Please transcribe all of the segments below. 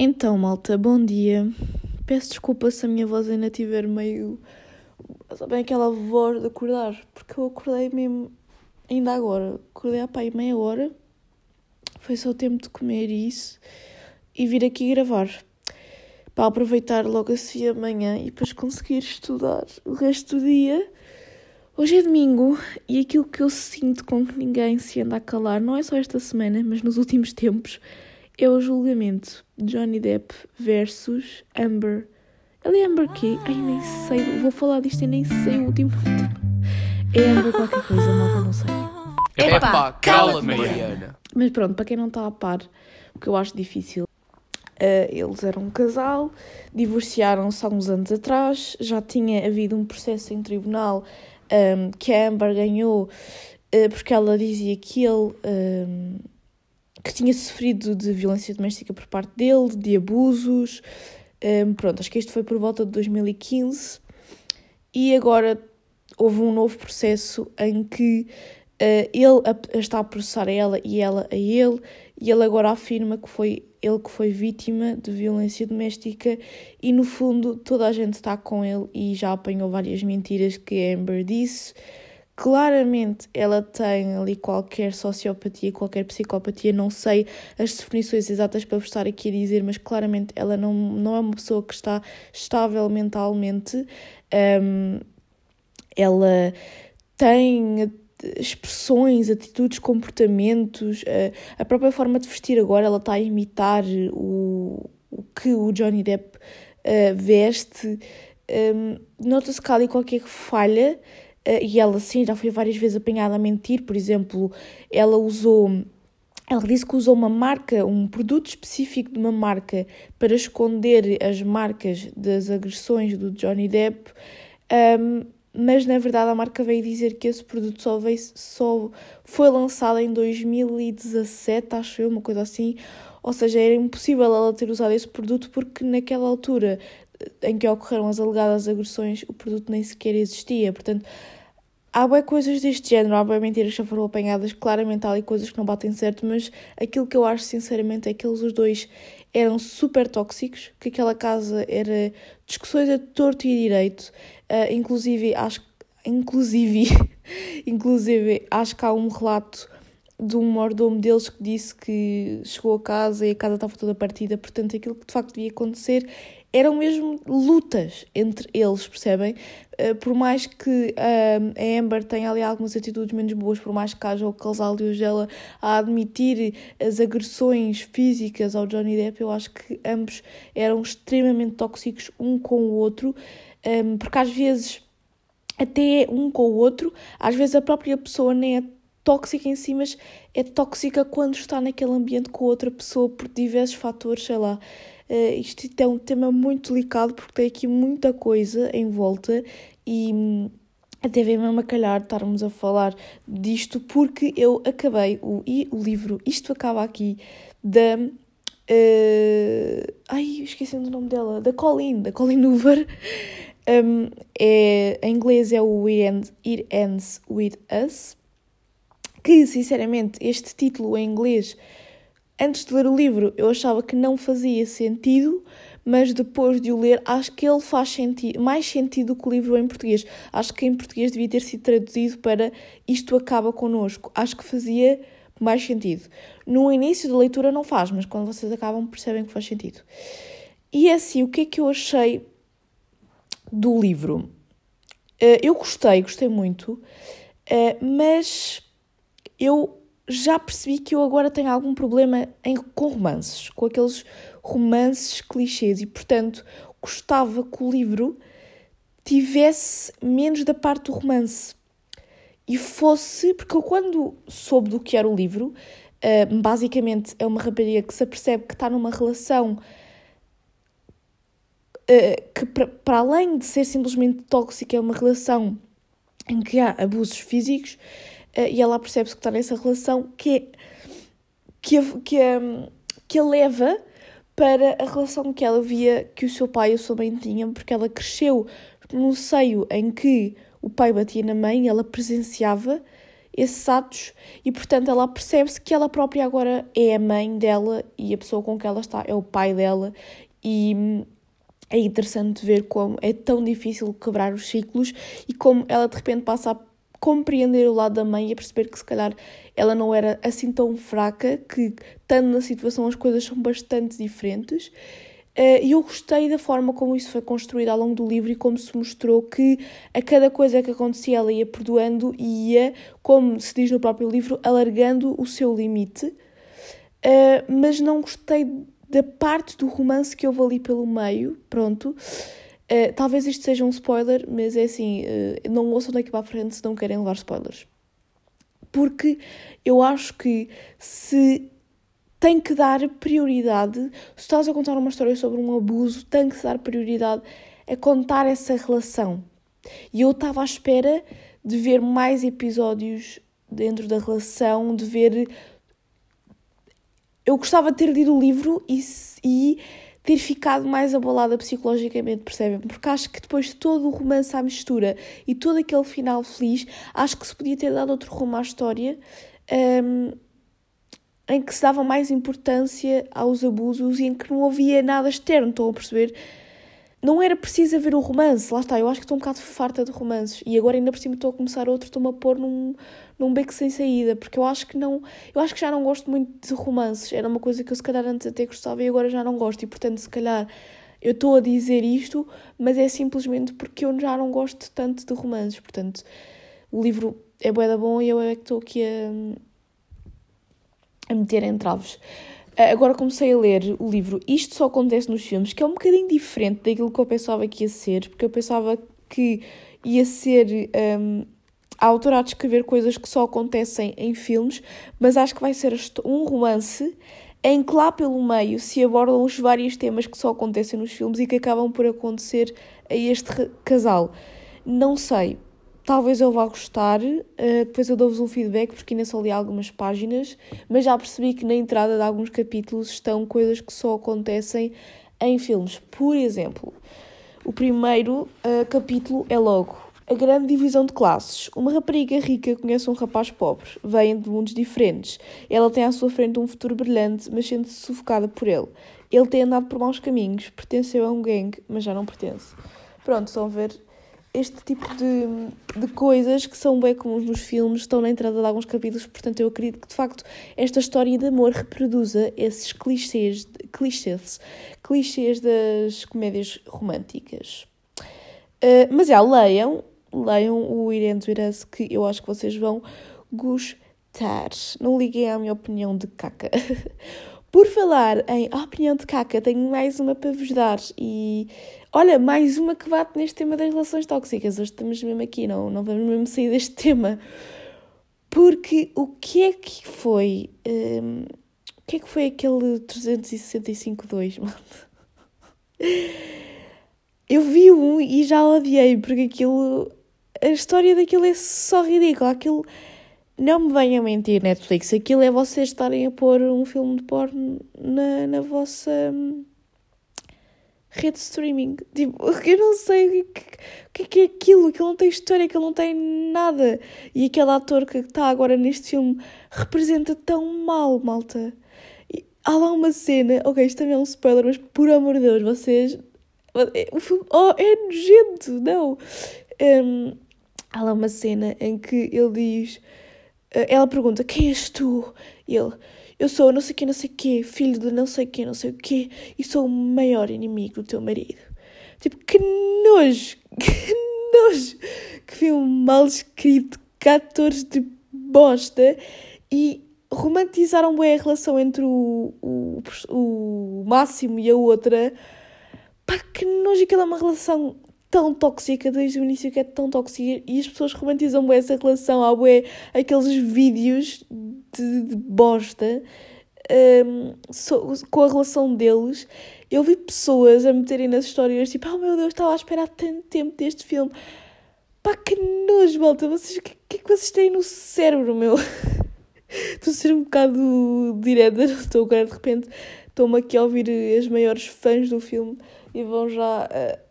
Então, malta, bom dia. Peço desculpa se a minha voz ainda estiver meio. Sabem aquela voz de acordar? Porque eu acordei mesmo ainda agora. Acordei há pai meia hora. Foi só o tempo de comer isso e vir aqui gravar. Para aproveitar logo assim amanhã e depois conseguir estudar o resto do dia. Hoje é domingo e aquilo que eu sinto com que ninguém se anda a calar, não é só esta semana, mas nos últimos tempos, é o julgamento de Johnny Depp versus Amber. Ele é Amber quê? Ai, nem sei. Vou falar disto e nem sei o último É Amber qualquer coisa, malta, não sei. Epá, cala-te, Mariana. Mas pronto, para quem não está a par, o que eu acho difícil. Uh, eles eram um casal, divorciaram-se há uns anos atrás, já tinha havido um processo em tribunal um, que a Amber ganhou uh, porque ela dizia que ele um, que tinha sofrido de violência doméstica por parte dele, de abusos. Um, pronto, acho que isto foi por volta de 2015 e agora houve um novo processo em que uh, ele a, está a processar a ela e ela a ele, e ele agora afirma que foi ele que foi vítima de violência doméstica e no fundo toda a gente está com ele e já apanhou várias mentiras que a Amber disse. Claramente ela tem ali qualquer sociopatia, qualquer psicopatia, não sei as definições exatas para vos estar aqui a dizer, mas claramente ela não, não é uma pessoa que está estável mentalmente. Um, ela tem expressões, atitudes, comportamentos, a própria forma de vestir agora, ela está a imitar o, o que o Johnny Depp uh, veste. Um, Nota-se que há ali qualquer falha e ela, sim, já foi várias vezes apanhada a mentir. Por exemplo, ela usou. Ela disse que usou uma marca, um produto específico de uma marca para esconder as marcas das agressões do Johnny Depp, um, mas na verdade a marca veio dizer que esse produto só, veio, só foi lançado em 2017, acho eu, uma coisa assim. Ou seja, era impossível ela ter usado esse produto porque naquela altura em que ocorreram as alegadas agressões, o produto nem sequer existia. Portanto, Há bem coisas deste género, há bem mentiras que foram apanhadas, claramente há ali coisas que não batem certo, mas aquilo que eu acho sinceramente é que eles os dois eram super tóxicos, que aquela casa era discussões a torto e direito, uh, inclusive acho inclusive, inclusive acho que há um relato de um mordomo deles que disse que chegou a casa e a casa estava toda partida, portanto aquilo que de facto devia acontecer eram mesmo lutas entre eles, percebem? Uh, por mais que uh, a Amber tenha ali algumas atitudes menos boas, por mais que haja o casal de dela a admitir as agressões físicas ao Johnny Depp, eu acho que ambos eram extremamente tóxicos um com o outro, ehm, porque às vezes até um com o outro, às vezes a própria pessoa nem é tóxica em si, mas é tóxica quando está naquele ambiente com outra pessoa por diversos fatores, sei lá. Uh, isto é um tema muito delicado porque tem aqui muita coisa em volta e hum, até vem mesmo a calhar estarmos a falar disto porque eu acabei o, o livro Isto Acaba Aqui da. Uh, ai, esqueci o nome dela, da Colleen, da Colleen Hoover. Um, é, em inglês é o It Ends, It Ends With Us, que sinceramente este título em inglês antes de ler o livro eu achava que não fazia sentido, mas depois de o ler acho que ele faz mais sentido que o livro em português. Acho que em português devia ter sido traduzido para Isto Acaba Connosco. Acho que fazia mais sentido. No início da leitura não faz, mas quando vocês acabam percebem que faz sentido. E é assim, o que é que eu achei do livro? Eh, eu gostei, gostei muito, eh, mas eu já percebi que eu agora tenho algum problema em, com romances, com aqueles romances clichês, e portanto gostava que o livro tivesse menos da parte do romance e fosse. Porque eu, quando soube do que era o livro, uh, basicamente é uma rapariga que se apercebe que está numa relação. Uh, que para além de ser simplesmente tóxica, é uma relação em que há abusos físicos, e ela percebe-se que está nessa relação que, que, que, que a leva para a relação que ela via que o seu pai e a sua mãe tinham, porque ela cresceu num seio em que o pai batia na mãe, ela presenciava esses atos e, portanto, ela percebe-se que ela própria agora é a mãe dela e a pessoa com que ela está é o pai dela. E hum, é interessante ver como é tão difícil quebrar os ciclos e como ela de repente passa a compreender o lado da mãe e a perceber que se calhar ela não era assim tão fraca, que estando na situação as coisas são bastante diferentes. Eh, e eu gostei da forma como isso foi construído ao longo do livro e como se mostrou que a cada coisa que acontecia ela ia perdoando e ia, como se diz no próprio livro, alargando o seu limite. Eh, mas não gostei da parte do romance que houve ali pelo meio, pronto. Uh, talvez isto seja um spoiler, mas é assim, uh, não ouçam daqui para a frente se não querem levar spoilers. Porque eu acho que se tem que dar prioridade, se estás a contar uma história sobre um abuso, tem que dar prioridade a contar essa relação. E eu estava à espera de ver mais episódios dentro da relação, de ver eu gostava de ter lido o livro e, e ter ficado mais abalada psicologicamente, percebem? Porque acho que depois de todo o romance à mistura e todo aquele final feliz, acho que se podia ter dado outro rumo à história. Um, em que se dava mais importância aos abusos e em que não havia nada externo, estão a perceber? Não era preciso haver o romance, lá está, eu acho que estou um bocado farta de romances e agora ainda por cima estou a começar outro, estou-me a pôr num, num beco sem saída, porque eu acho que não, eu acho que já não gosto muito de romances, era uma coisa que eu se calhar antes até gostava e agora já não gosto e portanto se calhar eu estou a dizer isto, mas é simplesmente porque eu já não gosto tanto de romances, portanto o livro é bué da bom e eu é que estou aqui a, a meter em traves. Ah, agora comecei a ler o livro Isto Só Acontece nos Filmes, que é um bocadinho diferente daquilo que eu pensava que ia ser, porque eu pensava que ia ser um, a autora a descrever coisas que só acontecem em filmes, mas acho que vai ser um romance em que lá pelo meio se abordam os vários temas que só acontecem nos filmes e que acabam por acontecer a este casal. Não sei, Talvez eu vá gostar, uh, depois eu dou-vos um feedback porque ainda só li algumas páginas, mas já percebi que na entrada de alguns capítulos estão coisas que só acontecem em filmes. Por exemplo, o primeiro uh, capítulo é logo a grande divisão de classes. Uma rapariga rica conhece um rapaz pobre, vêm de mundos diferentes. Ela tem à sua frente um futuro brilhante, mas sente-se sufocada por ele. Ele tem andado por maus caminhos, pertenceu a um gangue, mas já não pertence. Pronto, estão a ver este tipo de, de coisas que são bem comuns nos filmes, estão na entrada de alguns capítulos, portanto eu acredito que de facto esta história de amor reproduza esses clichês, clichês, clichês das comédias românticas. Uh, mas é, leiam, leiam o Irene Duras que eu acho que vocês vão gostar. Não liguem à minha opinião de caca. Por falar em opinião de caca, tenho mais uma para vos dar e olha, mais uma que bate neste tema das relações tóxicas. Hoje estamos mesmo aqui, não, não vamos mesmo sair deste tema. Porque o que é que foi? Um, o que é que foi aquele 365.2, mano? Eu vi um e já odiei, porque aquilo. A história daquilo é só ridícula. Aquilo não me venham mentir, Netflix. Aquilo é vocês estarem a pôr um filme de porno na, na vossa hum, rede de streaming. Tipo, eu não sei o que, que é aquilo. Aquilo não tem história, aquilo não tem nada. E aquele ator que está agora neste filme representa tão mal, malta. E há lá uma cena, ok, isto também é um spoiler, mas por amor de Deus, vocês. O filme oh, é nojento, não. Um, há lá uma cena em que ele diz ela pergunta: Quem és tu? E ele: Eu sou não sei quem, não sei quê, filho de não sei quem, não sei o quê, e sou o maior inimigo do teu marido. Tipo, que nojo! Que nojo! Que filme mal escrito, 14 de bosta. E romantizaram bem a relação entre o, o, o Máximo e a outra. Pá, que nojo! Aquela é uma relação tão tóxica desde o início que é tão tóxica e as pessoas romantizam bem essa relação há bué aqueles vídeos de, de bosta um, so, com a relação deles eu vi pessoas a meterem nas histórias tipo, oh meu Deus, estava a esperar tanto tempo deste filme pá, que nojo, malta vocês, que, que é que vocês têm no cérebro, meu? estou a ser um bocado direta, estou agora de repente estou-me aqui a ouvir as maiores fãs do filme e vão já uh,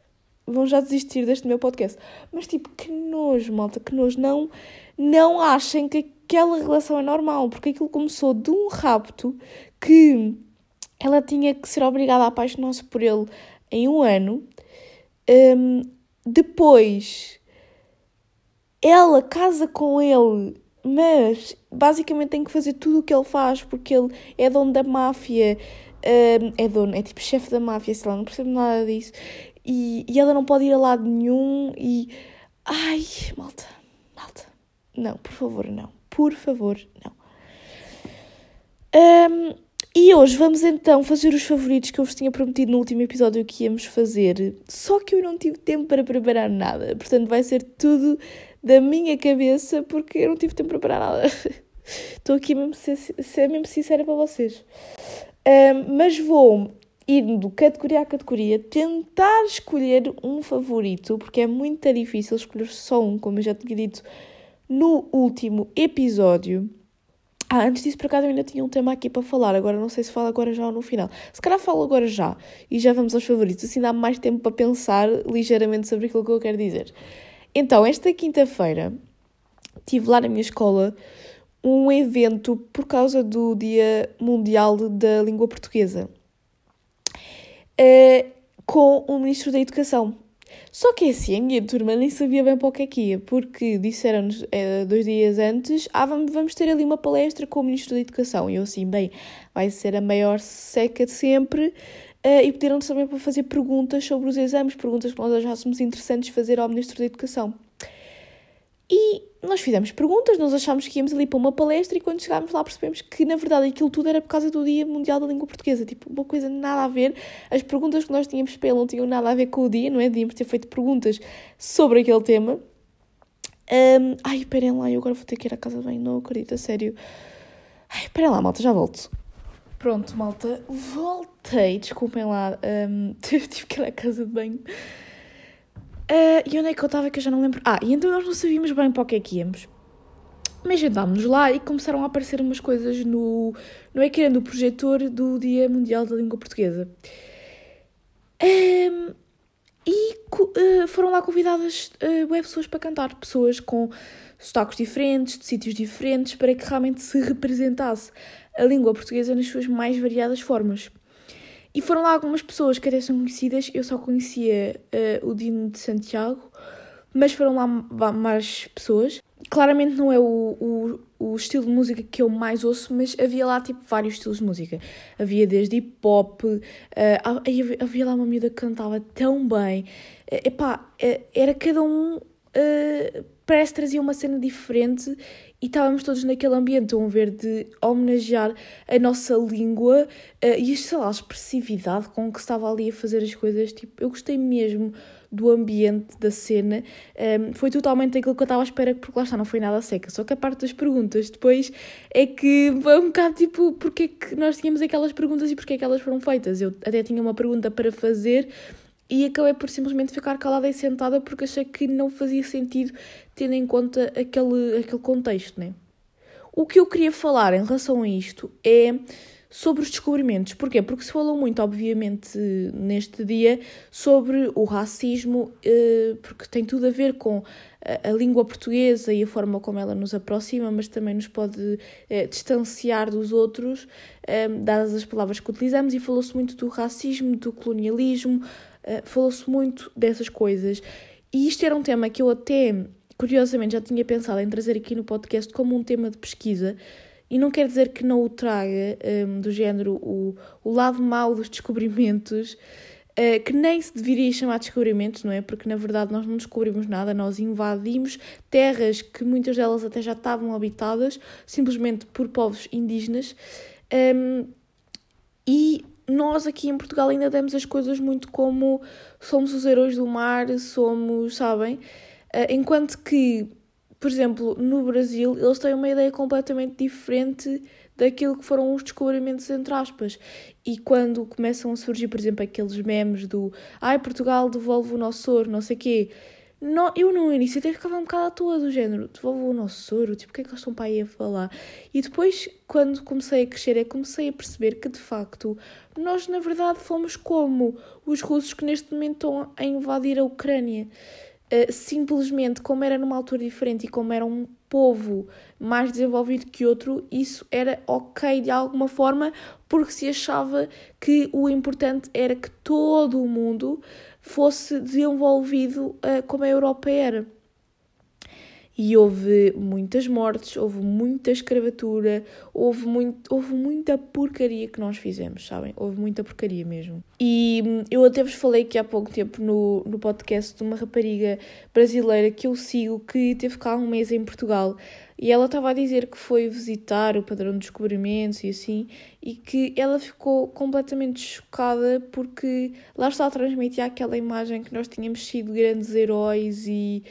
vão já desistir deste meu podcast. Mas tipo, que nojo, malta, que nojo. Não, não achem que, aquela relação é normal, porque aquilo começou de um rapto que ela tinha que ser obrigada a apaixonar-se por ele em um ano. Um, depois, ela casa com ele, mas basicamente tem que fazer tudo o que ele faz porque ele é dono da máfia, um, é dono, é tipo chefe da máfia, sei lá, não percebo nada disso. E, e ela não pode ir a lado nenhum e. Ai, malta, malta. Não, por favor, não. Por favor, não. Um, e hoje vamos então fazer os favoritos que eu vos tinha prometido no último episódio que íamos fazer. Só que eu não tive tempo para preparar nada. Portanto, vai ser tudo da minha cabeça porque eu não tive tempo para preparar nada. Estou aqui mesmo ser, ser mesmo sincera para vocês. Um, mas vou indo categoria a categoria, tentar escolher um favorito, porque é muito difícil escolher só um, como eu já tinha dito no último episódio. Ah, antes disso, por acaso, eu ainda tinha um tema aqui para falar. Agora não sei se falo agora já ou no final. Se calhar falo agora já. E já vamos aos favoritos. Assim dá mais tempo para pensar ligeiramente sobre aquilo que eu quero dizer. Então, esta quinta-feira, tive lá na minha escola um evento por causa do Dia Mundial da Língua Portuguesa. Uh, com o Ministro da Educação. Só que assim, a minha turma nem sabia bem para o que é que ia, porque disseram-nos é, dois dias antes: ah, vamos, vamos ter ali uma palestra com o Ministro da Educação. E eu assim, bem, vai ser a maior seca de sempre. Uh, e pediram-nos também para fazer perguntas sobre os exames, perguntas que nós achássemos interessantes fazer ao Ministro da Educação. E nós fizemos perguntas, nós achámos que íamos ali para uma palestra e quando chegámos lá percebemos que na verdade aquilo tudo era por causa do Dia Mundial da Língua Portuguesa. Tipo, uma coisa nada a ver. As perguntas que nós tínhamos para ele não tinham nada a ver com o dia, não é? Devíamos ter feito perguntas sobre aquele tema. Um, ai, esperem lá, eu agora vou ter que ir à casa bem, não acredito, a sério. Ai, esperem lá, malta, já volto. Pronto, malta, voltei, desculpem lá, um, tive que ir à casa de banho. Uh, e onde é que eu estava que eu já não lembro? Ah, e então nós não sabíamos bem para o que é que íamos. Mas sentámos-nos lá e começaram a aparecer umas coisas no, no ecrã do projetor do Dia Mundial da Língua Portuguesa. Um, e uh, foram lá convidadas uh, web pessoas para cantar, pessoas com sotaques diferentes, de sítios diferentes, para que realmente se representasse a língua portuguesa nas suas mais variadas formas. E foram lá algumas pessoas que até são conhecidas, eu só conhecia uh, o Dino de Santiago, mas foram lá mais pessoas. Claramente não é o, o, o, estilo de música que eu mais ouço, mas havia lá tipo vários estilos de música. Havia desde hip hop, uh, havia lá uma miúda que cantava tão bem. Uh, epá, uh, era cada um. Uh, parece que trazia uma cena diferente e estávamos todos naquele ambiente, a ver, de homenagear a nossa língua uh, e, sei lá, a expressividade com que estava ali a fazer as coisas. Tipo, eu gostei mesmo do ambiente, da cena. Um, ehm, foi totalmente aquilo que eu estava à espera, porque lá está, não foi nada seca. Só que a parte das perguntas depois é que foi um bocado tipo, porque é que nós tínhamos aquelas perguntas e porque é que elas foram feitas. Eu até tinha uma pergunta para fazer e acabei por simplesmente ficar calada e sentada porque achei que não fazia sentido tendo em conta aquele, aquele contexto, né? O que eu queria falar em relação a isto é sobre os descobrimentos. Porquê? Porque se falou muito, obviamente, neste dia sobre o racismo, eh, porque tem tudo a ver com a língua portuguesa e a forma como ela nos aproxima, mas também nos pode eh, distanciar dos outros, eh, dadas as palavras que utilizamos, e falou-se muito do racismo, do colonialismo, falou-se muito dessas coisas. E isto era um tema que eu até curiosamente já tinha pensado em trazer aqui no podcast como um tema de pesquisa, e não quer dizer que não o traga um, do género o, o lado mau dos descobrimentos, uh, que nem se deveria chamar descobrimentos, não é? Porque na verdade nós não descobrimos nada, nós invadimos terras que muitas delas até já estavam habitadas, simplesmente por povos indígenas. Um, e nós aqui em Portugal ainda damos as coisas muito como somos os heróis do mar, somos, sabem? Eh, enquanto que, por exemplo, no Brasil, eles têm uma ideia completamente diferente daquilo que foram os descobrimentos, entre aspas. E quando começam a surgir, por exemplo, aqueles memes do ai, Portugal devolve o nosso ouro, não sei quê. Não, eu no início até ficava um bocado à toa do género, devolve o nosso ouro, tipo, o que é que eles estão para aí a falar? E depois, quando comecei a crescer, é comecei a perceber que, de facto, nós, na verdade, fomos como os russos que neste momento estão a invadir a Ucrânia. Uh, simplesmente, como era numa altura diferente e como era um povo mais desenvolvido que outro, isso era ok de alguma forma, porque se achava que o importante era que todo o mundo fosse desenvolvido uh, como a Europa era e houve muitas mortes, houve muita escravatura, houve, muito, houve muita porcaria que nós fizemos, sabem? Houve muita porcaria mesmo. E hum, eu até vos falei que há pouco tempo no, no podcast de uma rapariga brasileira que eu sigo que teve cá um mês em Portugal e ela estava a dizer que foi visitar o padrão de descobrimentos e assim, e que ela ficou completamente chocada porque lá está a transmitir aquela imagem que nós tínhamos sido grandes heróis e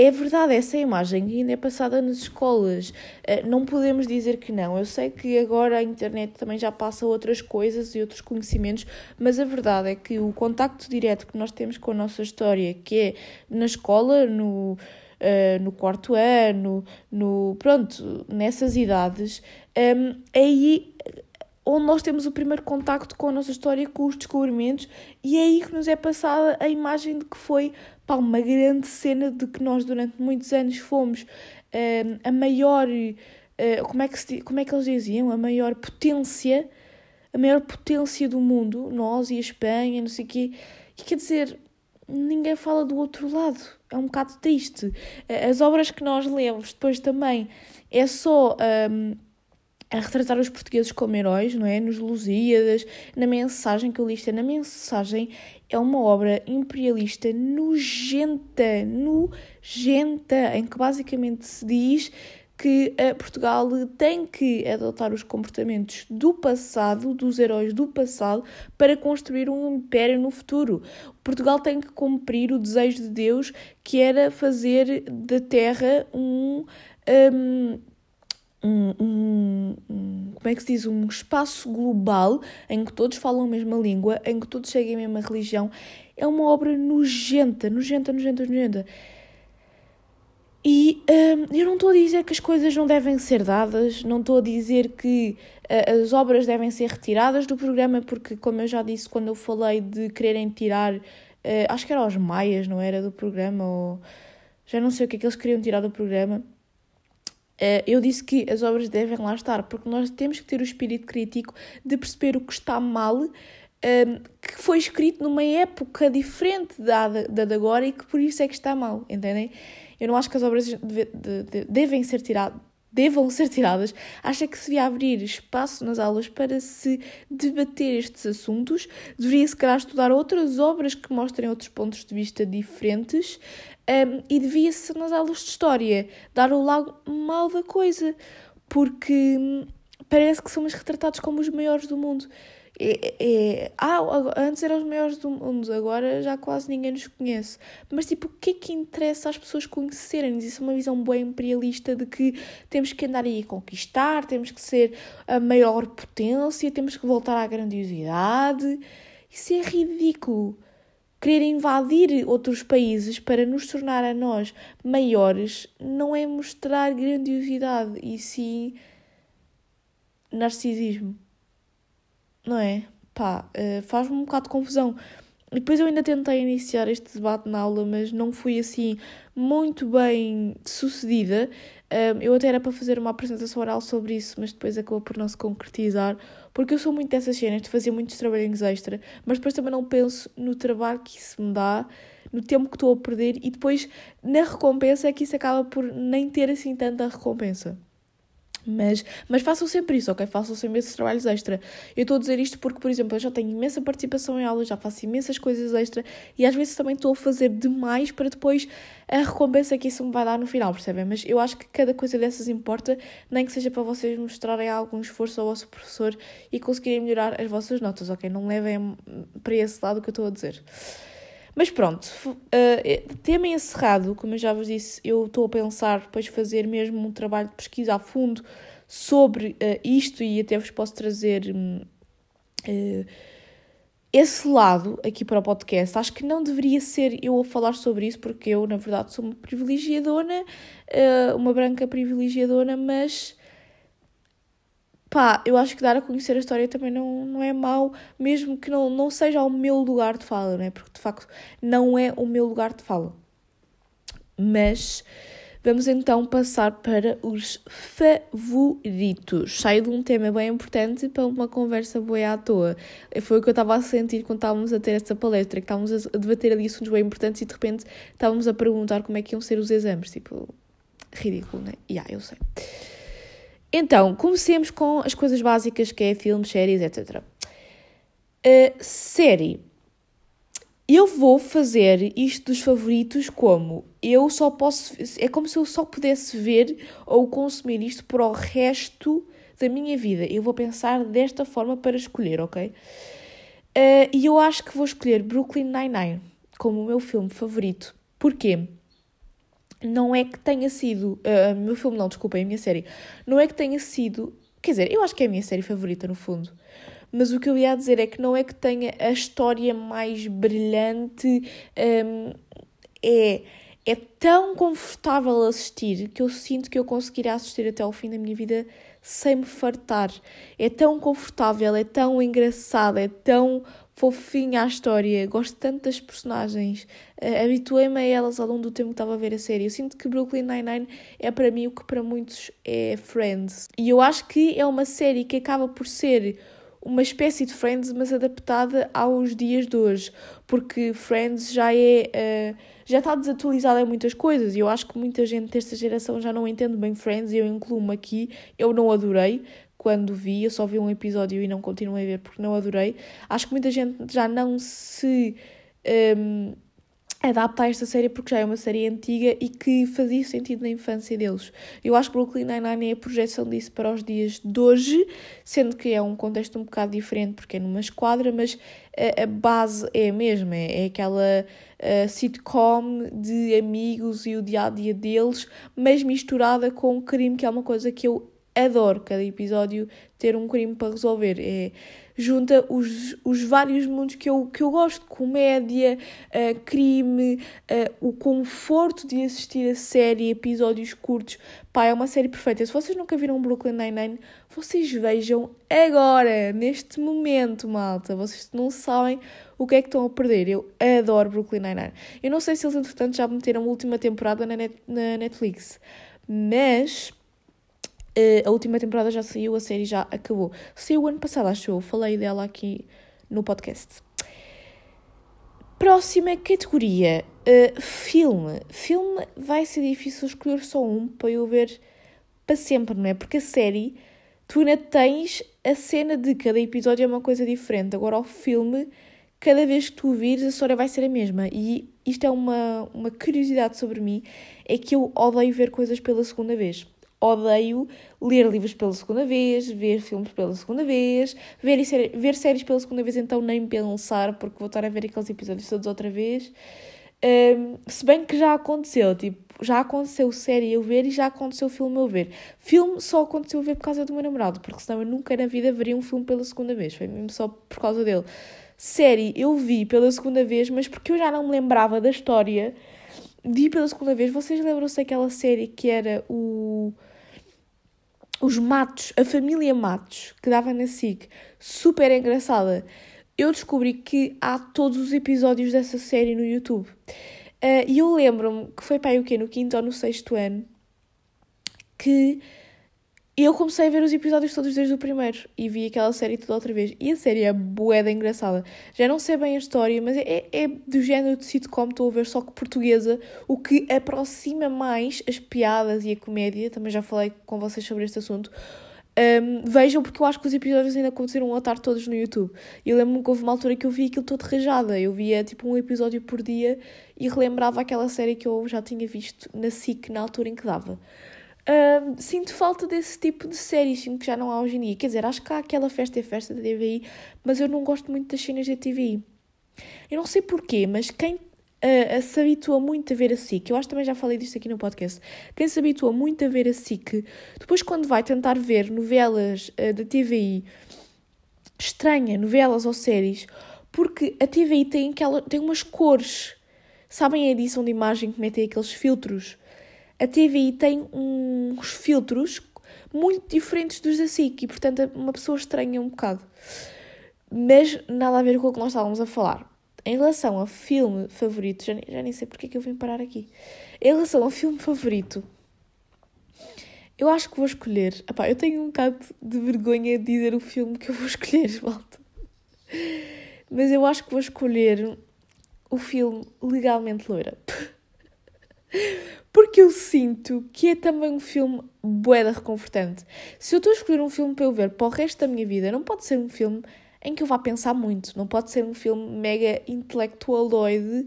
é verdade, essa imagem ainda é passada nas escolas. Eh, não podemos dizer que não. Eu sei que agora a internet também já passa outras coisas e outros conhecimentos, mas a verdade é que o contacto direto que nós temos com a nossa história, que é na escola, no, uh, no quarto ano, no, pronto, nessas idades, um, ehm, é aí onde nós temos o primeiro contacto com a nossa história, com os descobrimentos, e é aí que nos é passada a imagem de que foi pá, uma grande cena de que nós durante muitos anos fomos uh, a maior, uh, como, é que se, como é que eles diziam? A maior potência, a maior potência do mundo, nós e a Espanha, não sei o quê, e quer dizer, ninguém fala do outro lado, é um bocado triste. As obras que nós lemos depois também é só... Um, a retratar os portugueses como heróis, não é? Nos Lusíadas, na mensagem que eu li, na mensagem é uma obra imperialista nojenta, nojenta, em que basicamente se diz que Portugal tem que adotar os comportamentos do passado, dos heróis do passado, para construir um império no futuro. Portugal tem que cumprir o desejo de Deus, que era fazer da Terra um, um um, um, um, como é que se diz, um espaço global em que todos falam a mesma língua, em que todos seguem a mesma religião, é uma obra nojenta, nojenta, nojenta, nojenta. E hum, eu não estou a dizer que as coisas não devem ser dadas, não estou a dizer que uh, as obras devem ser retiradas do programa, porque, como eu já disse quando eu falei de quererem tirar, uh, acho que era os maias, não era? Do programa, ou já não sei o que é que eles queriam tirar do programa Uh, eu disse que as obras devem lá estar, porque nós temos que ter o espírito crítico de perceber o que está mal, uh, que foi escrito numa época diferente da, da de agora e que por isso é que está mal, entendem? Eu não acho que as obras deve, de, de, devem ser tiradas devam ser tiradas, acha que se devia abrir espaço nas aulas para se debater estes assuntos, deveria se calhar estudar outras obras que mostrem outros pontos de vista diferentes. Um, e devia-se nas aulas de história dar o lado mal da coisa, porque hum, parece que somos retratados como os maiores do mundo. É, é, ah, antes eram os maiores do mundo, agora já quase ninguém nos conhece. Mas, tipo, o que é que interessa às pessoas conhecerem-nos? Isso é uma visão bem imperialista de que temos que andar aí a conquistar, temos que ser a maior potência, temos que voltar à grandiosidade. Isso é ridículo. Querer invadir outros países para nos tornar a nós maiores não é mostrar grandiosidade, e sim narcisismo não é? Pá, uh, faz-me um bocado de confusão. E depois eu ainda tentei iniciar este debate na aula, mas não fui assim muito bem sucedida. Eu até era para fazer uma apresentação oral sobre isso, mas depois acabou por não se concretizar, porque eu sou muito dessas cenas de fazer muitos trabalhinhos extra, mas depois também não penso no trabalho que isso me dá, no tempo que estou a perder e depois na recompensa é que isso acaba por nem ter assim tanta recompensa. Mas, mas façam sempre isso, ok? Façam sempre esses trabalhos extra. Eu estou a dizer isto porque, por exemplo, eu já tenho imensa participação em aulas, já faço imensas coisas extra e às vezes também estou a fazer demais para depois a recompensa que isso me vai dar no final, percebem? Mas eu acho que cada coisa dessas importa, nem que seja para vocês mostrarem algum esforço ao vosso professor e conseguirem melhorar as vossas notas, ok? Não levem para esse lado que eu estou a dizer. Mas pronto, uh, tema encerrado, como eu já vos disse, eu estou a pensar depois fazer mesmo um trabalho de pesquisa a fundo sobre uh, isto e até vos posso trazer uh, esse lado aqui para o podcast. Acho que não deveria ser eu a falar sobre isso, porque eu, na verdade, sou uma privilegiadona, uma branca privilegiadona, mas pá, eu acho que dar a conhecer a história também não, não é mau, mesmo que não, não seja o meu lugar de fala, né? porque de facto não é o meu lugar de fala. Mas Vamos então passar para os favoritos. Saio de um tema bem importante para uma conversa boa à toa. Foi o que eu estava a sentir quando estávamos a ter essa palestra, que estávamos a debater ali assuntos bem importantes e de repente estávamos a perguntar como é que iam ser os exames. Tipo, ridículo, né? Ya, yeah, eu sei. Então, comecemos com as coisas básicas que é filmes, séries, etc. Uh, série. Eu vou fazer isto dos favoritos como eu só posso. É como se eu só pudesse ver ou consumir isto para o resto da minha vida. Eu vou pensar desta forma para escolher, ok? Uh, e eu acho que vou escolher Brooklyn Nine-Nine como o meu filme favorito. Porquê? Não é que tenha sido. Uh, meu filme, não, desculpa, é a minha série. Não é que tenha sido. Quer dizer, eu acho que é a minha série favorita, no fundo mas o que eu ia dizer é que não é que tenha a história mais brilhante, um, é, é tão confortável assistir que eu sinto que eu conseguiria assistir até ao fim da minha vida sem me fartar. É tão confortável, é tão engraçada, é tão fofinha a história, gosto tanto das personagens, uh, habituei-me a elas ao longo do tempo que estava a ver a série. Eu sinto que Brooklyn Nine-Nine é para mim o que para muitos é Friends. E eu acho que é uma série que acaba por ser uma espécie de Friends, mas adaptada aos dias de hoje, porque Friends já é. Uh, já está desatualizada em muitas coisas e eu acho que muita gente desta geração já não entende bem Friends e eu incluo-me aqui. Eu não adorei quando vi, eu só vi um episódio e não continuei a ver porque não adorei. Acho que muita gente já não se. Um, adapta a esta série porque já é uma série antiga e que fazia sentido na infância deles. Eu acho que Brooklyn Nine-Nine é a projeção disso para os dias de hoje, sendo que é um contexto um bocado diferente porque é numa esquadra, mas a, a base é a mesma, é, é aquela sitcom de amigos e o dia-a-dia -dia deles, mas misturada com crime, que é uma coisa que eu adoro, cada episódio ter um crime para resolver. É junta os, os vários mundos que eu, que eu gosto: comédia, uh, crime, uh, o conforto de assistir a série, episódios curtos. Pá, é uma série perfeita. Se vocês nunca viram Brooklyn Nine-Nine, vocês vejam agora, neste momento, malta. Vocês não sabem o que é que estão a perder. Eu adoro Brooklyn Nine-Nine. Eu não sei se eles, entretanto, já meteram a última temporada na, net, na Netflix, mas a última temporada já saiu, a série já acabou. Saiu ano passado, acho eu. Falei dela aqui no podcast. Próxima categoria: uh, filme. Filme vai ser difícil escolher só um para eu ver para sempre, não é? Porque a série, tu ainda tens a cena de cada episódio é uma coisa diferente. Agora, o filme, cada vez que tu vires, a história vai ser a mesma. E isto é uma, uma curiosidade sobre mim: é que eu odeio ver coisas pela segunda vez odeio ler livros pela segunda vez, ver filmes pela segunda vez, ver, ser, ver séries pela segunda vez, então nem pensar, porque vou estar a ver aqueles episódios todos outra vez. Um, se bem que já aconteceu, tipo, já aconteceu série eu ver e já aconteceu filme eu ver. Filme só aconteceu ver por causa do meu namorado, porque senão eu nunca na vida veria um filme pela segunda vez, foi mesmo só por causa dele. Série eu vi pela segunda vez, mas porque eu já não me lembrava da história, vi pela segunda vez. Vocês lembram-se daquela série que era o os Matos, a família Matos, que dava na SIC, super engraçada. Eu descobri que há todos os episódios dessa série no YouTube. Uh, e eu lembro-me que foi para aí o quê? No quinto ou no sexto ano que e eu comecei a ver os episódios todos desde o primeiro e vi aquela série toda outra vez. E a série é boeda engraçada. Já não sei bem a história, mas é, é do género de sitcom, estou a ver só que portuguesa, o que aproxima mais as piadas e a comédia. Também já falei com vocês sobre este assunto. Um, vejam, porque eu acho que os episódios ainda aconteceram a estar todos no YouTube. E lembro-me que houve uma altura que eu vi aquilo todo rajada. Eu via tipo um episódio por dia e relembrava aquela série que eu já tinha visto na SIC na altura em que dava. Uh, sinto falta desse tipo de séries, sinto que já não há hoje em dia. Quer dizer, acho que há aquela festa e festa da TVI, mas eu não gosto muito das cenas da TVI. Eu não sei porquê, mas quem uh, se habitua muito a ver a SIC, eu acho que também já falei disto aqui no podcast, quem se habitua muito a ver a SIC, depois quando vai tentar ver novelas uh, da TVI, estranha, novelas ou séries, porque a TVI tem, aquela, tem umas cores. Sabem a edição de imagem que metem aqueles filtros? A TVI tem uns filtros muito diferentes dos da SIC e, portanto, uma pessoa estranha um bocado. Mas nada a ver com o que nós estávamos a falar. Em relação ao filme favorito, já, já nem sei porque é que eu vim parar aqui. Em relação ao filme favorito, eu acho que vou escolher. Epá, eu tenho um bocado de vergonha de dizer o filme que eu vou escolher, volta. Mas eu acho que vou escolher o filme Legalmente Loira. Porque eu sinto que é também um filme boeda reconfortante. Se eu estou a escolher um filme para eu ver para o resto da minha vida, não pode ser um filme em que eu vá pensar muito. Não pode ser um filme mega intelectualoide,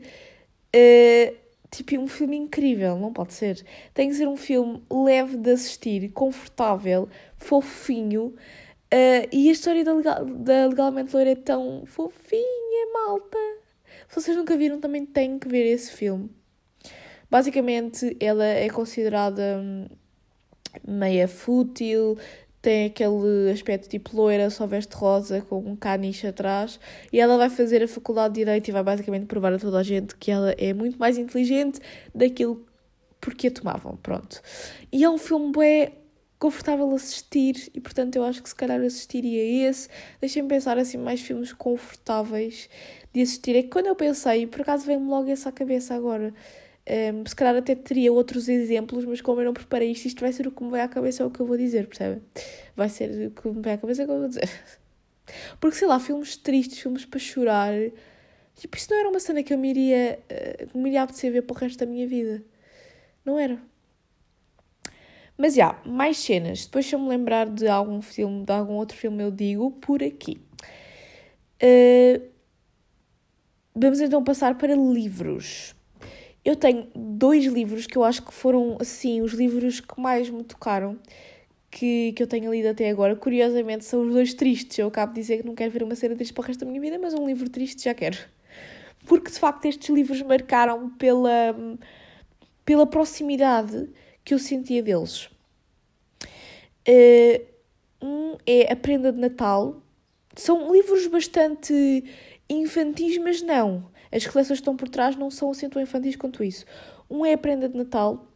uh, tipo um filme incrível, não pode ser. Tem que ser um filme leve de assistir, confortável, fofinho. Uh, e a história da, legal, da Legalmente Loira é tão fofinha, malta. Se vocês nunca viram, também têm que ver esse filme. Basicamente, ela é considerada hum, meia fútil, tem aquele aspecto tipo loira, só veste rosa com um caniche atrás e ela vai fazer a faculdade de Direito e vai basicamente provar a toda a gente que ela é muito mais inteligente daquilo porque a tomavam, pronto. E é um filme bem confortável assistir e portanto eu acho que se calhar assistiria esse. Deixem-me pensar assim mais filmes confortáveis de assistir. É que quando eu pensei, por acaso veio-me logo essa à cabeça agora, um, se calhar até teria outros exemplos, mas como eu não preparei isto, isto vai ser o que me vai à cabeça, é o que eu vou dizer, percebem? Vai ser o que me vai à cabeça, é o que eu vou dizer. Porque sei lá, filmes tristes, filmes para chorar, tipo, isso não era uma cena que eu me iria, uh, me iria apetecer ver para o resto da minha vida. Não era. Mas já, yeah, mais cenas. Depois, se eu me lembrar de algum filme, de algum outro filme, eu digo por aqui. Uh, vamos então passar para livros. Eu tenho dois livros que eu acho que foram, assim, os livros que mais me tocaram, que, que eu tenho lido até agora. Curiosamente, são os dois tristes. Eu acabo de dizer que não quero ver uma cena triste para o resto da minha vida, mas um livro triste já quero. Porque, de facto, estes livros marcaram pela, pela proximidade que eu sentia deles. Uh, um é A Prenda de Natal. São livros bastante infantis, mas não. As reflexões que estão por trás não são assim tão infantis quanto isso. Um é a prenda de Natal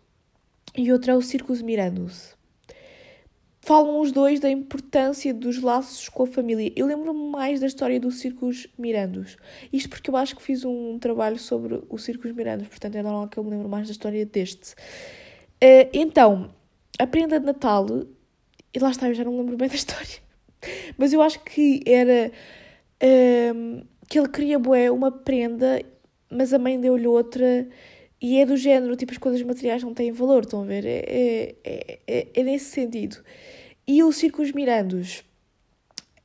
e outro é o Círculos Mirandos. Falam os dois da importância dos laços com a família. Eu lembro-me mais da história do Círculos Mirandos. Isto porque eu acho que fiz um trabalho sobre o Círculos Mirandos, portanto é normal que eu me lembro mais da história deste. Uh, então, a prenda de Natal, e lá está, eu já não lembro bem da história, mas eu acho que era. Uh, que ele queria bué uma prenda, mas a mãe deu-lhe outra e é do género, tipo, as coisas materiais não têm valor, estão a ver? É, é, é, é, nesse sentido. E o Círculos Mirandos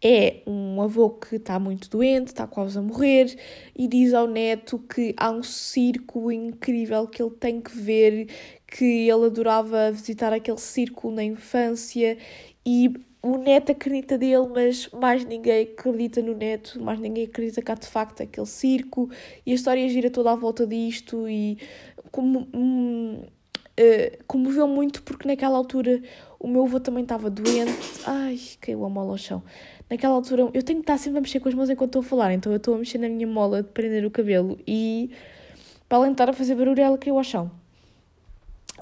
é um avô que está muito doente, está quase a morrer, e diz ao neto que há um circo incrível que ele tem que ver, que ele adorava visitar aquele circo na infância, e o neto acredita dele, mas mais ninguém acredita no neto, mais ninguém acredita que há de facto aquele circo, e a história gira toda à volta disto, e como, hum, uh, comoveu muito porque naquela altura o meu avô também estava doente, ai, caiu a mola ao chão. Naquela altura, eu tenho que estar sempre a mexer com as mãos enquanto estou a falar, então eu estou a mexer na minha mola de prender o cabelo, e para além de estar a fazer barulho, ela caiu ao chão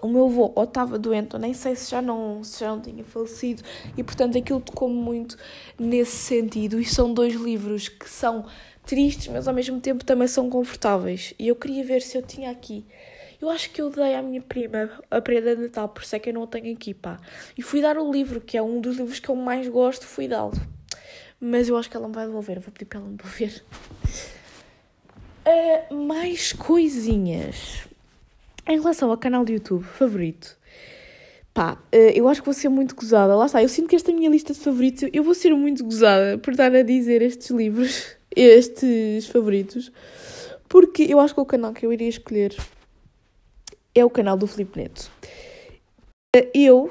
o meu avô ou estava doente, ou nem sei se já não, se já não tinha falecido, e portanto aquilo tocou-me muito nesse sentido. E são dois livros que são tristes, mas ao mesmo tempo também são confortáveis. E eu queria ver se eu tinha aqui. Eu acho que eu dei à minha prima a prenda de Natal, por isso é que eu não tenho aqui, pá. E fui dar o livro, que é um dos livros que eu mais gosto, fui dá-lo. Mas eu acho que ela me vai devolver, vou pedir para ela me devolver. Uh, mais coisinhas. Em relação ao canal de YouTube favorito, pá, eh, eu acho que vou ser muito gozada. Lá está, eu sinto que esta minha lista de favoritos, eu vou ser muito gozada por estar a dizer estes livros, estes favoritos, porque eu acho que o canal que eu iria escolher é o canal do Filipe Neto. Eh, eu,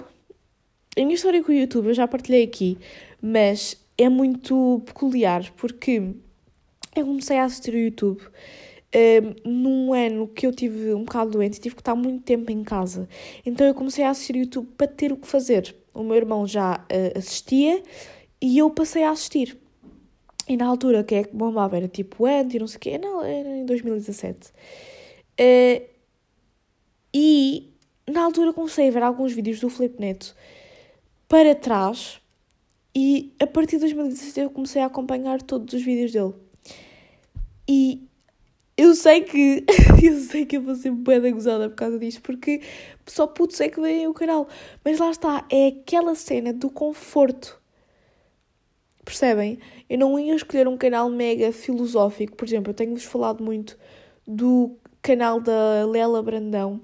a minha história com o YouTube, eu já partilhei aqui, mas é muito peculiar porque eu comecei a assistir o YouTube um, num ano que eu tive um bocado doente, tive que estar muito tempo em casa. Então eu comecei a assistir YouTube para ter o que fazer. O meu irmão já uh, assistia e eu passei a assistir. E na altura, que é que bombava era tipo antes e não sei o quê, não, era em 2017. Uh, eh, e na altura comecei a ver alguns vídeos do Felipe Neto para trás e a partir de 2017 eu comecei a acompanhar todos os vídeos dele. E eu sei que eu sei que eu vou ser bem gozada por causa disto, porque só putos é que veem o canal. Mas lá está, é aquela cena do conforto. Percebem? Eu não ia escolher um canal mega filosófico. Por exemplo, eu tenho-vos falado muito do canal da Lela Brandão.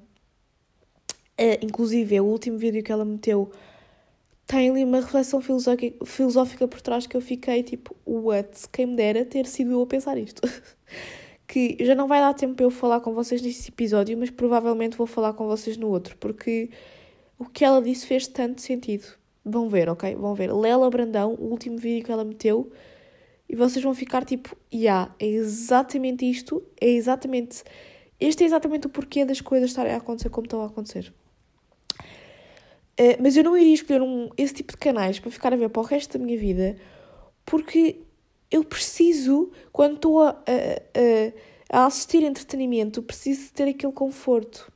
Uh, inclusive, é o último vídeo que ela meteu tem ali uma reflexão filosófica por trás que eu fiquei tipo, what? Quem me dera ter sido eu a pensar isto. que já não vai dar tempo para eu falar com vocês neste episódio, mas provavelmente vou falar com vocês no outro, porque o que ela disse fez tanto sentido. Vão ver, ok? Vão ver. Lela Brandão, o último vídeo que ela meteu, e vocês vão ficar tipo, yeah, é exatamente isto, é exatamente. Este é exatamente o porquê das coisas estarem a acontecer como estão a acontecer. Uh, mas eu não iria escolher um, esse tipo de canais para ficar a ver para o resto da minha vida, porque eu preciso, quando estou a, a, a, assistir a entretenimento, preciso ter aquele conforto.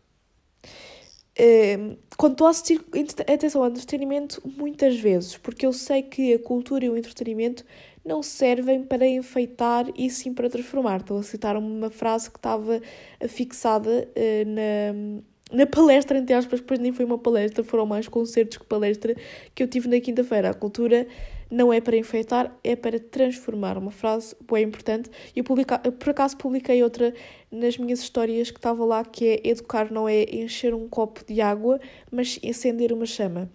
Uh, quando estou a assistir, atenção, ao entretenimento, muitas vezes, porque eu sei que a cultura e o entretenimento não servem para enfeitar e sim para transformar. Estou a citar uma frase que estava fixada uh, na na palestra, entre aspas, depois nem foi uma palestra, foram mais concertos que palestra que eu tive na quinta-feira. A cultura não é para enfeitar, é para transformar. Uma frase bem importante. E eu por acaso publiquei outra nas minhas histórias que estava lá, que é educar não é encher um copo de água, mas acender uma chama.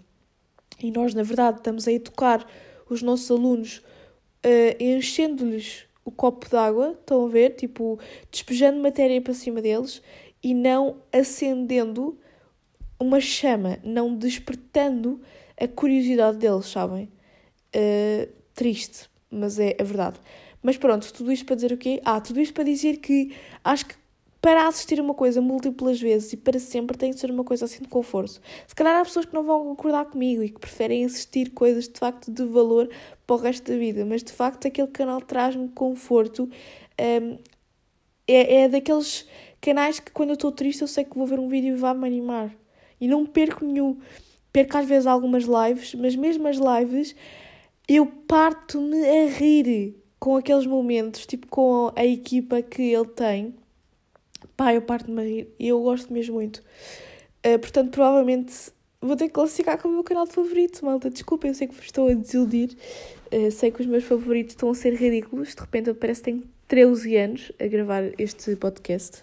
E nós, na verdade, estamos a educar os nossos alunos uh, enchendo-lhes o copo de água, estão a ver? Tipo, despejando matéria para cima deles e não acendendo uma chama, não despertando a curiosidade deles, sabem? Uh, triste, mas é a verdade. Mas pronto, tudo isto para dizer o quê? Ah, tudo isto para dizer que acho que para assistir uma coisa múltiplas vezes e para sempre tem de ser uma coisa assim de conforto. Se calhar há pessoas que não vão concordar comigo e que preferem assistir coisas de facto de valor para o resto da vida, mas de facto aquele canal traz-me conforto. Um, é, é daqueles canais que quando eu estou triste eu sei que vou ver um vídeo e vai-me animar. E não perco nenhum. Perco às vezes algumas lives, mas mesmo as lives eu parto-me a rir com aqueles momentos, tipo com a equipa que ele tem. Pá, eu parto-me a rir e eu gosto mesmo muito. Uh, portanto, provavelmente vou ter que classificar como o meu canal de favorito, malta. Desculpa, eu sei que estou a desiludir. Uh, sei que os meus favoritos estão a ser ridículos. De repente parece que tenho 13 anos a gravar este podcast.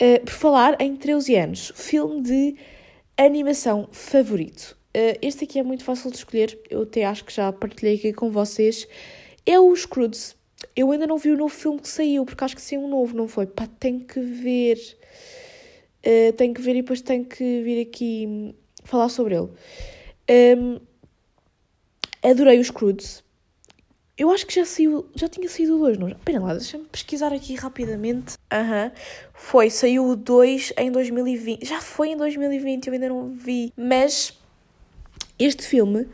Uh, por falar em 13 anos, filme de animação favorito. Uh, este aqui é muito fácil de escolher, eu até acho que já partilhei aqui com vocês. É o Scrooge. Eu ainda não vi o novo filme que saiu, porque acho que saiu um novo, não foi? Pá, tenho que ver. Uh, tenho que ver e depois tenho que vir aqui falar sobre ele. Um, adorei o Scrooge. Eu acho que já saiu, já tinha saído o 2, não? Espera lá, deixa-me pesquisar aqui rapidamente. Aham. Uhum. Foi, saiu o 2 em 2020. Já foi em 2020, eu ainda não vi. Mas este filme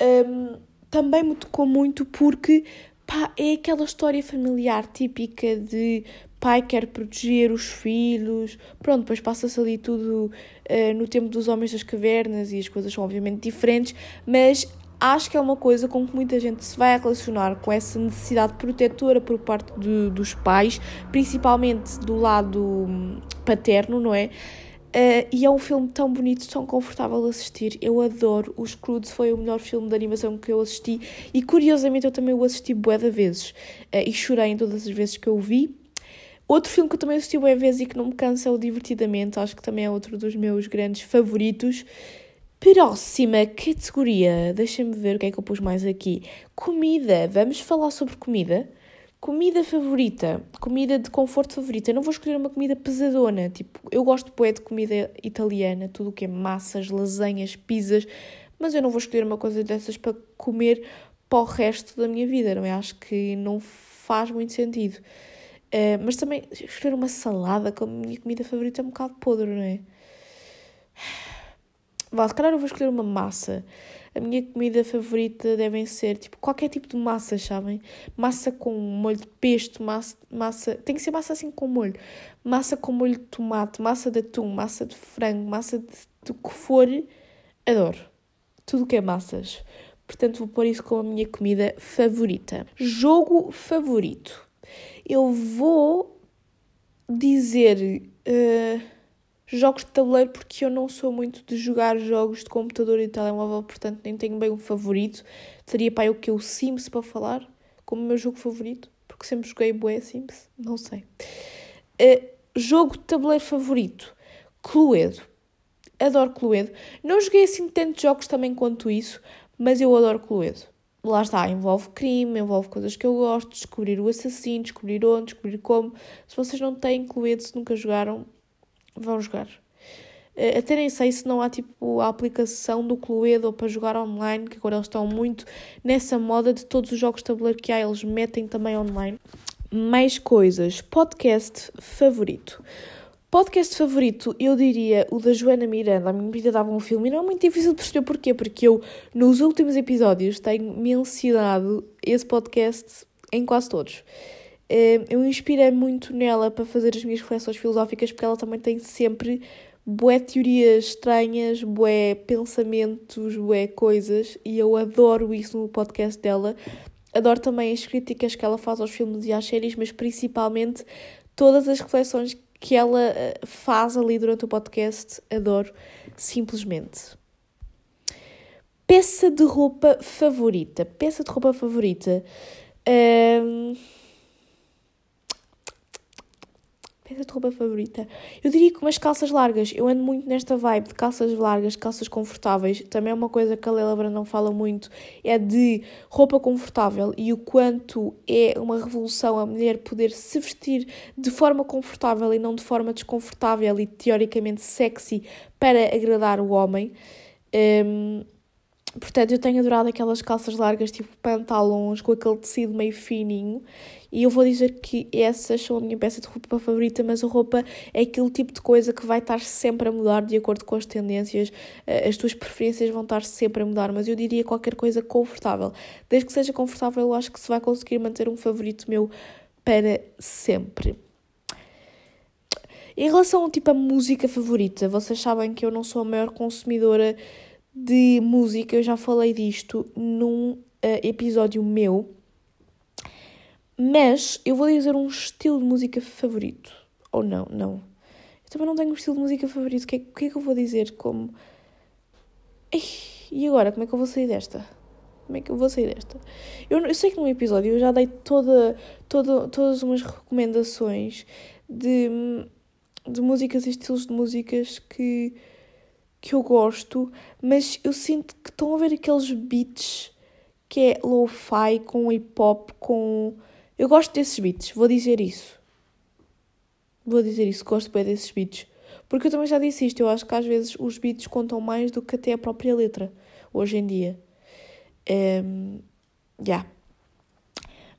um, também me tocou muito porque pá, é aquela história familiar típica de pai quer proteger os filhos. Pronto, depois passa-se ali tudo uh, no tempo dos Homens das Cavernas e as coisas são obviamente diferentes, mas acho que é uma coisa com que muita gente se vai relacionar com essa necessidade protetora por parte de, dos pais, principalmente do lado hum, paterno, não é? Uh, e é um filme tão bonito, tão confortável de assistir. Eu adoro. O Scrooge foi o melhor filme de animação que eu assisti e, curiosamente, eu também o assisti bué de vezes. Uh, e chorei em todas as vezes que eu o vi. Outro filme que eu também assisti bué vezes e que não me cansa é o Divertidamente. Acho que também é outro dos meus grandes favoritos. Próxima categoria, deixem-me ver o que é que eu pus mais aqui. Comida, vamos falar sobre comida. Comida favorita, comida de conforto favorita. Eu não vou escolher uma comida pesadona, tipo, eu gosto bué de comida italiana, tudo o que é massas, lasanhas, pizzas, mas eu não vou escolher uma coisa dessas para comer para o resto da minha vida, não é? Acho que não faz muito sentido. Uh, mas também escolher uma salada como minha comida favorita é um bocado podre, não é? Vá, se calhar eu vou escolher uma massa. A minha comida favorita devem ser tipo qualquer tipo de massa, sabem? Massa com molho de pesto, massa, massa. Tem que ser massa assim com molho. Massa com molho de tomate, massa de atum, massa de frango, massa de, do que for. Adoro. Tudo que é massas. Portanto, vou pôr isso como a minha comida favorita. Jogo favorito. Eu vou dizer uh, jogos de tabuleiro porque eu não sou muito de jogar jogos de computador e de telemóvel, portanto nem tenho bem um favorito. Teria para o que o Sims para falar como meu jogo favorito, porque sempre joguei bué Sims, não sei. Uh, jogo de tabuleiro favorito, Cluedo. Adoro Cluedo. Não joguei assim tantos jogos também quanto isso, mas eu adoro Cluedo. Lá está, envolve crime, envolve coisas que eu gosto, descobrir o assassino, descobrir onde, descobrir como. Se vocês não têm Cluedo, se nunca jogaram, vão jogar. Uh, até nem sei se não há tipo a aplicação do Cluedo para jogar online, que agora eles estão muito nessa moda de todos os jogos de tabuleiro que há, eles metem também online. Mais coisas. Podcast favorito. Podcast favorito, eu diria o da Joana Miranda, a minha vida dava um filme, e não é muito difícil de perceber porquê, porque eu, nos últimos episódios, tenho mencionado esse podcast em quase todos. Eh, eu inspirei muito nela para fazer as minhas reflexões filosóficas, porque ela também tem sempre bué teorias estranhas, bué pensamentos, bué coisas, e eu adoro isso no podcast dela. Adoro também as críticas que ela faz aos filmes e às séries, mas principalmente todas as reflexões que ela eh, faz ali durante o podcast, adoro simplesmente. Peça de roupa favorita. Peça de roupa favorita. Um Peça de roupa favorita. Eu diria que umas calças largas. Eu ando muito nesta vibe de calças largas, calças confortáveis. Também é uma coisa que a Leila Brandão fala muito. É de roupa confortável e o quanto é uma revolução a mulher poder se vestir de forma confortável e não de forma desconfortável e teoricamente sexy para agradar o homem. Um, Portanto, eu tenho adorado aquelas calças largas, tipo pantalões, com aquele tecido meio fininho. E eu vou dizer que essas são a minha peça de roupa favorita, mas a roupa é aquele tipo de coisa que vai estar sempre a mudar de acordo com as tendências. Eh, as tuas preferências vão estar sempre a mudar, mas eu diria qualquer coisa confortável. Desde que seja confortável, eu acho que se vai conseguir manter um favorito meu para sempre. Em relação tipo, a música favorita, vocês sabem que eu não sou a maior consumidora de música, eu já falei disto num uh, episódio meu, mas eu vou dizer um estilo de música favorito. Ou não, não. Eu também não tenho um estilo de música favorito. O que é, que, é que eu vou dizer como. Ei, e agora, como é que eu vou sair desta? Como é que eu vou sair desta? Eu, eu sei que num episódio eu já dei toda, toda, todas umas recomendações de, de músicas e estilos de músicas que que eu gosto, mas eu sinto que estão a ver aqueles beats que é lo-fi com hip hop, com. Eu gosto desses beats, vou dizer isso. Vou dizer isso, gosto bem desses beats. Porque eu também já disse isto, eu acho que às vezes os beats contam mais do que até a própria letra, hoje em dia. Um, yeah.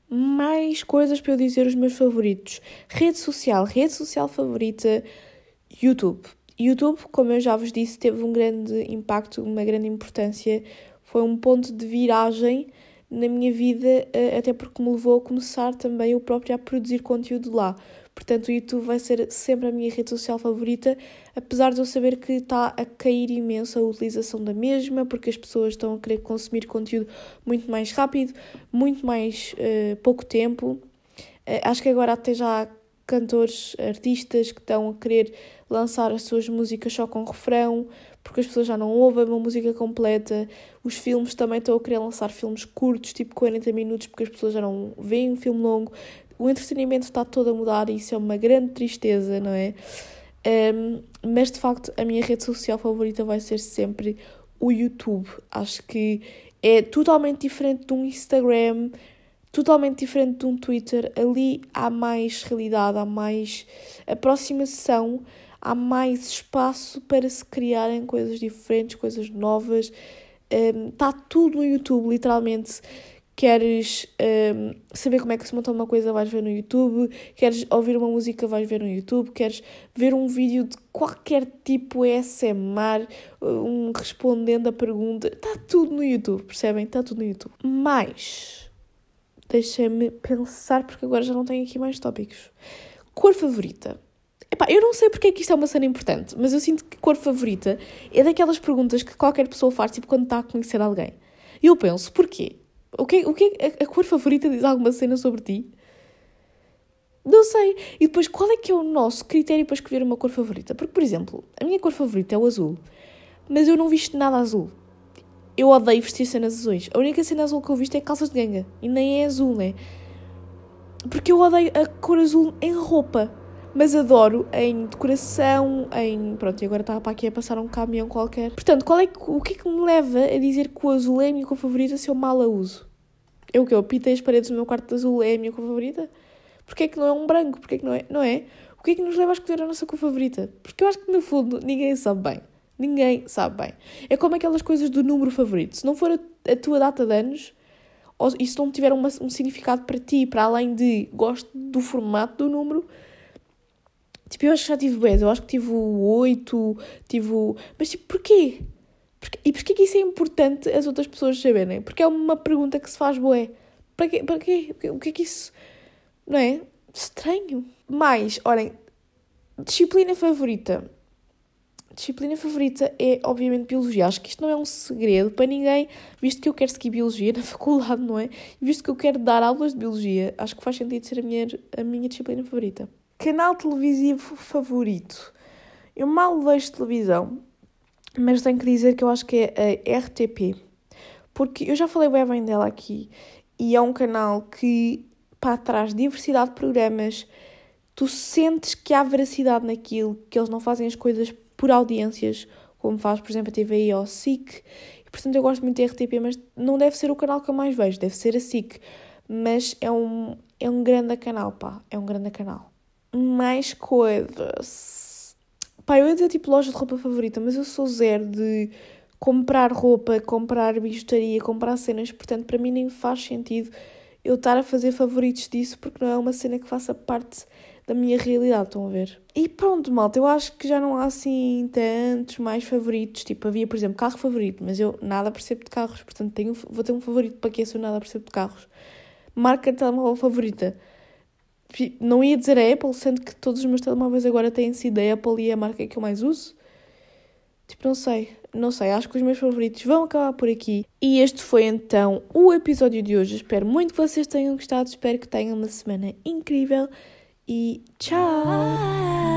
Mais coisas para eu dizer os meus favoritos. Rede social, rede social favorita, YouTube. YouTube, como eu já vos disse, teve um grande impacto, uma grande importância, foi um ponto de viragem na minha vida, eh, até porque me levou a começar também eu próprio a produzir conteúdo lá. Portanto, o YouTube vai ser sempre a minha rede social favorita, apesar de eu saber que está a cair imenso a utilização da mesma, porque as pessoas estão a querer consumir conteúdo muito mais rápido, muito mais uh, pouco tempo. Uh, acho que agora até já cantores, artistas que estão a querer lançar as suas músicas só com refrão, porque as pessoas já não ouvem uma música completa. Os filmes também estão a querer lançar filmes curtos, tipo 40 minutos, porque as pessoas já não veem um filme longo. O entretenimento está todo a mudar e isso é uma grande tristeza, não é? Um, mas de facto, a minha rede social favorita vai ser sempre o YouTube. Acho que é totalmente diferente de um Instagram, totalmente diferente de um Twitter. Ali há mais realidade, há mais aproximação há mais espaço para se criarem coisas diferentes, coisas novas. Está um, tudo no YouTube, literalmente. Queres um, saber como é que se monta uma coisa, vais ver no YouTube. Queres ouvir uma música, vais ver no YouTube. Queres ver um vídeo de qualquer tipo ASMR, um respondendo a pergunta. Está tudo no YouTube, percebem? Está tudo no YouTube. Mas, deixem-me pensar, porque agora já não tenho aqui mais tópicos. Cor favorita? Epá, eu não sei porque é que isto é uma cena importante, mas eu sinto que cor favorita é daquelas perguntas que qualquer pessoa faz, tipo, quando está a conhecer alguém. E eu penso, porquê? O que, o que a, a cor favorita diz alguma cena sobre ti? Não sei. E depois, qual é que é o nosso critério para escolher uma cor favorita? Porque, por exemplo, a minha cor favorita é o azul. Mas eu não visto nada azul. Eu odeio vestir cenas azuis. A única cena azul que eu visto é calças de ganga. E nem é azul, né? Porque eu odeio a cor azul em roupa. Mas adoro em decoração, em... Pronto, e agora estava para aqui a passar um caminhão qualquer. Portanto, qual é o que é que me leva a dizer que o azul é a minha cor favorita se eu mal a uso? Eu o que? Eu pintei as paredes do meu quarto de azul é a minha cor favorita? Porquê é que não é um branco? Porquê é que não é? Não é? O que é que nos leva a escolher a nossa cor favorita? Porque eu acho que no fundo ninguém sabe bem. Ninguém sabe bem. É como aquelas coisas do número favorito. Se não for a, a tua data de anos, ou, e se não tiver uma, um significado para ti, para além de gosto do formato do número, tipo, eu acho que já tive 10, eu acho que tive o 8, tive o... Mas tipo, porquê? Porque, e porquê que isso é importante as outras pessoas saberem? Porque é uma pergunta que se faz boé. Para quê? Para quê? O que é que isso... Não é? Estranho. Mais, olhem, disciplina favorita. Disciplina favorita é, obviamente, biologia. Acho que isto não é um segredo para ninguém, visto que eu quero seguir biologia na faculdade, não é? Visto que eu quero dar aulas de biologia, acho que faz sentido ser a minha, a minha disciplina favorita. Canal televisivo favorito. Eu mal vejo televisão, mas tenho que dizer que eu acho que é a RTP. Porque eu já falei bem dela aqui e é um canal que para trás diversidade de programas, tu sentes que há veracidade naquilo, que eles não fazem as coisas por audiências, como faz, por exemplo, a TVI ou a SIC. E, portanto, eu gosto muito da RTP, mas não deve ser o canal que eu mais vejo, deve ser a SIC. Mas é um, é um grande canal, pá, é um grande canal. Mais coisas. Pá, eu ia dizer tipo loja de roupa favorita, mas eu sou zero de comprar roupa, comprar bijuteria, comprar cenas, portanto, para mim nem faz sentido eu estar a fazer favoritos disso porque não é uma cena que faça parte da minha realidade, estão a ver? E pronto, malta, eu acho que já não há assim tantos mais favoritos. Tipo, havia, por exemplo, carro favorito, mas eu nada percebo de carros, portanto tenho, vou ter um favorito para que se eu nada percebo de carros. Marca de telemóvel favorita. Não ia dizer a Apple, sendo que todos os meus telemóveis agora têm sido a Apple e a marca que eu mais uso. Tipo, não sei, não sei, acho que os meus favoritos vão acabar por aqui. E este foi então o episódio de hoje. Espero muito que vocês tenham gostado, espero que tenham uma semana incrível e tchau!